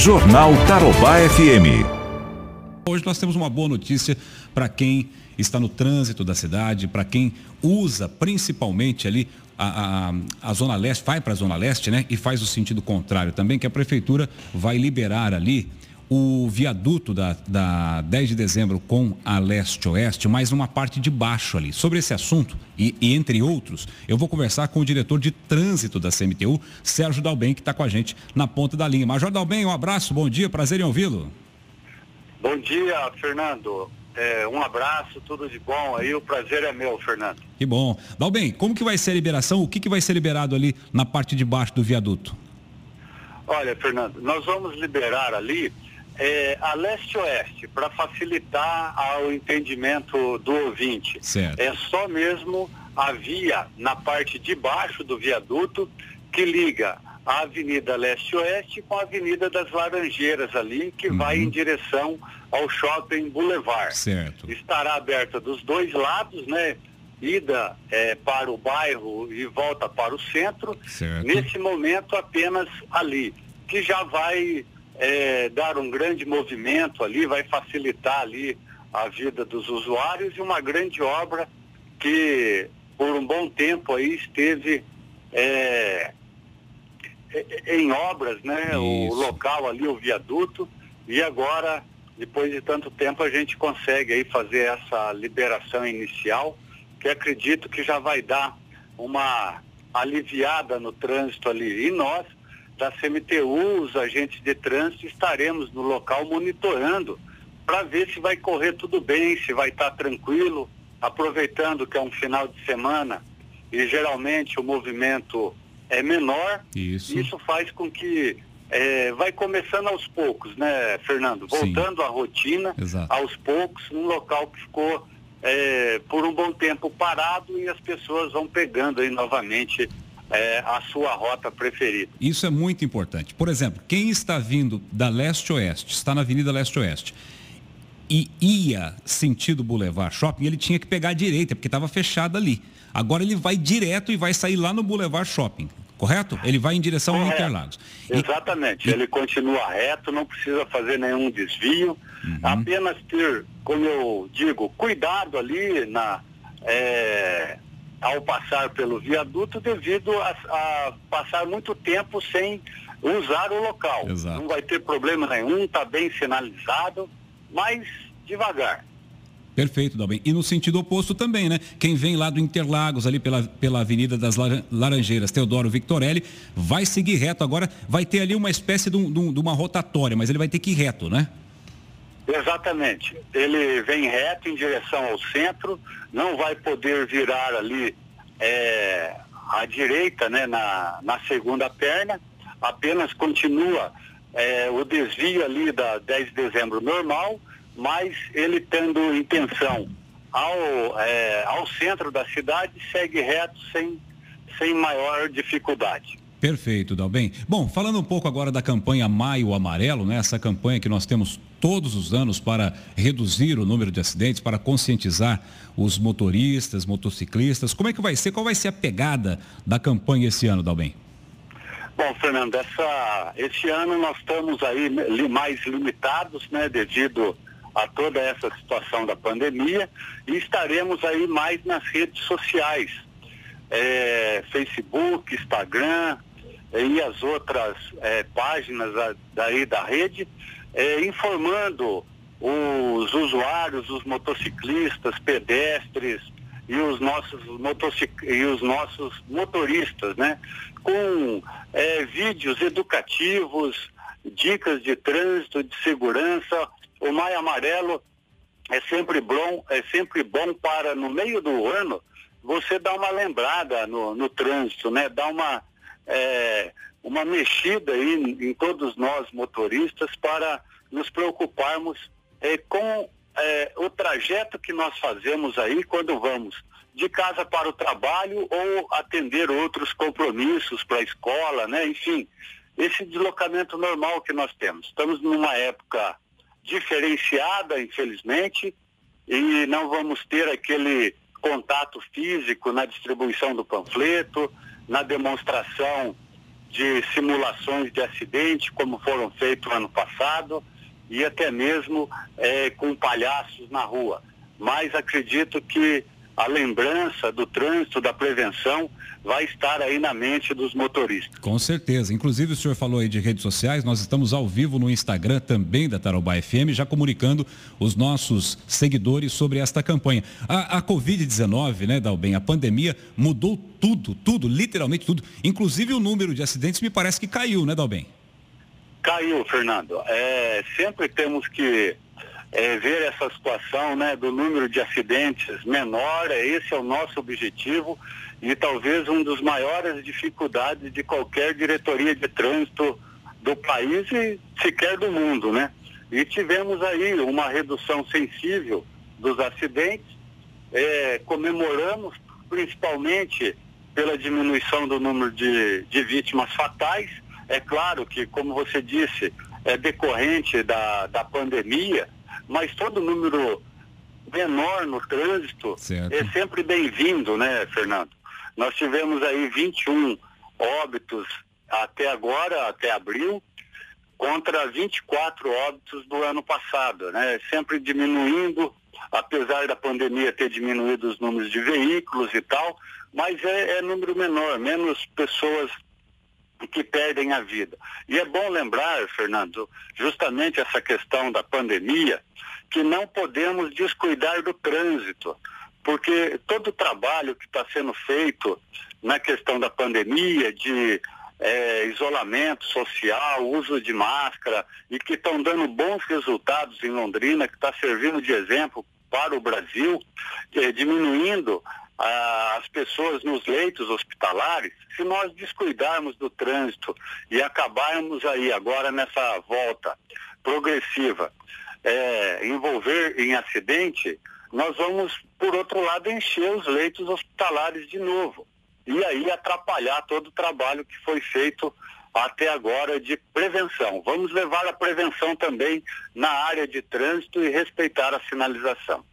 Jornal Tarobá FM. Hoje nós temos uma boa notícia para quem está no trânsito da cidade, para quem usa principalmente ali a, a, a, Zona Leste, vai para a Zona Leste, né? E faz o sentido contrário também, que a Prefeitura vai liberar ali o viaduto da, da 10 de dezembro com a leste-oeste, mas uma parte de baixo ali. Sobre esse assunto, e, e, entre outros, eu vou conversar com o diretor de trânsito da CMTU, Sérgio Dalben, que está com a gente na ponta da linha. Major Dalben, um abraço, bom dia, prazer em ouvi-lo. Bom dia, Fernando. É, um abraço, tudo de bom aí, o prazer é meu, Fernando. Que bom. Dalben, como que vai ser a liberação? O que, que vai ser liberado ali na parte de baixo do viaduto? Olha, Fernando, nós vamos liberar ali é, a leste-oeste, para facilitar o entendimento do ouvinte. Certo. É só mesmo a via na parte de baixo do viaduto que liga a Avenida Leste-Oeste com a Avenida das Laranjeiras ali, que uhum. vai em direção ao Shopping Boulevard. Certo. Estará aberta dos dois lados, né? Ida é, para o bairro e volta para o centro. Certo. Nesse momento apenas ali, que já vai é, dar um grande movimento ali, vai facilitar ali a vida dos usuários e uma grande obra que por um bom tempo aí esteve é, é em obras, né? Isso. O local ali, o viaduto, e agora, depois de tanto tempo, a gente consegue aí fazer essa liberação inicial, que acredito que já vai dar uma aliviada no trânsito ali. E nós, da CMTU, os agentes de trânsito, estaremos no local monitorando para ver se vai correr tudo bem, se vai estar tá tranquilo, aproveitando que é um final de semana e geralmente o movimento é menor. Isso, Isso faz com que é, vai começando aos poucos, né, Fernando? Voltando Sim. à rotina, Exato. aos poucos, num local que ficou é, por um bom tempo parado e as pessoas vão pegando aí novamente é, a sua rota preferida. Isso é muito importante. Por exemplo, quem está vindo da leste-oeste, está na Avenida Leste-Oeste, e ia sentido Boulevard Shopping, ele tinha que pegar a direita, porque estava fechado ali. Agora ele vai direto e vai sair lá no Boulevard Shopping, correto? Ele vai em direção ao Interlagos. Exatamente, e... ele continua reto, não precisa fazer nenhum desvio, uhum. apenas ter, como eu digo, cuidado ali na. É ao passar pelo viaduto devido a, a passar muito tempo sem usar o local. Exato. Não vai ter problema nenhum, está bem sinalizado, mas devagar. Perfeito, Dalben. E no sentido oposto também, né? Quem vem lá do Interlagos, ali pela, pela Avenida das Laranjeiras, Teodoro Victorelli, vai seguir reto. Agora vai ter ali uma espécie de, um, de uma rotatória, mas ele vai ter que ir reto, né? Exatamente. Ele vem reto em direção ao centro, não vai poder virar ali é, à direita, né, na, na segunda perna, apenas continua é, o desvio ali da 10 de dezembro normal, mas ele tendo intenção ao, é, ao centro da cidade, segue reto sem, sem maior dificuldade. Perfeito, Dalben. Bom, falando um pouco agora da campanha Maio Amarelo, né? Essa campanha que nós temos todos os anos para reduzir o número de acidentes, para conscientizar os motoristas, motociclistas. Como é que vai ser? Qual vai ser a pegada da campanha esse ano, Dalben? Bom, Fernando, essa, esse ano nós estamos aí mais limitados, né, devido a toda essa situação da pandemia e estaremos aí mais nas redes sociais, é, Facebook, Instagram, e as outras é, páginas daí da rede, é, informando os usuários, os motociclistas, pedestres e os nossos, motocic... e os nossos motoristas, né? Com é, vídeos educativos, dicas de trânsito, de segurança. O Maio Amarelo é sempre bom, é sempre bom para, no meio do ano, você dar uma lembrada no, no trânsito, né? Dar uma é, uma mexida aí em, todos nós motoristas para nos preocuparmos é, com é, o trajeto que nós fazemos aí quando vamos de casa para o trabalho ou atender outros compromissos para a escola, né? Enfim, esse deslocamento normal que nós temos. Estamos numa época diferenciada, infelizmente, e não vamos ter aquele contato físico na distribuição do panfleto, na demonstração de simulações de acidente, como foram feitos ano passado, e até mesmo é, com palhaços na rua. Mas acredito que a lembrança do trânsito, da prevenção, vai estar aí na mente dos motoristas. Com certeza. Inclusive, o senhor falou aí de redes sociais, nós estamos ao vivo no Instagram também da Tarobá FM, já comunicando os nossos seguidores sobre esta campanha. A, a Covid-19, né, Dalben, a pandemia mudou tudo, tudo, literalmente tudo. Inclusive o número de acidentes me parece que caiu, né, Dalben? Caiu, Fernando. É, sempre temos que é, ver essa situação né, do número de acidentes menor, é, esse é o nosso objetivo e talvez um dos maiores dificuldades de qualquer diretoria de trânsito do país e sequer do mundo, né? E tivemos aí uma redução sensível dos acidentes, é, comemoramos principalmente pela diminuição do número de, de vítimas fatais. É claro que, como você disse, é decorrente da, da pandemia, mas todo número menor no trânsito certo. é sempre bem-vindo, né, Fernando? Nós tivemos aí 21 óbitos até agora, até abril, contra 24 óbitos do ano passado, né? Sempre diminuindo, apesar da pandemia ter diminuído os números de veículos e tal, mas é, é número menor, menos pessoas que perdem a vida. E é bom lembrar, Fernando, justamente essa questão da pandemia, que não podemos descuidar do trânsito, porque todo o trabalho que está sendo feito na questão da pandemia, de é, isolamento social, uso de máscara, e que estão dando bons resultados em Londrina, que está servindo de exemplo para o Brasil, é, diminuindo as pessoas nos leitos hospitalares, se nós descuidarmos do trânsito e acabarmos aí agora nessa volta progressiva, é, envolver em acidente, nós vamos, por outro lado, encher os leitos hospitalares de novo. E aí atrapalhar todo o trabalho que foi feito até agora de prevenção. Vamos levar a prevenção também na área de trânsito e respeitar a sinalização.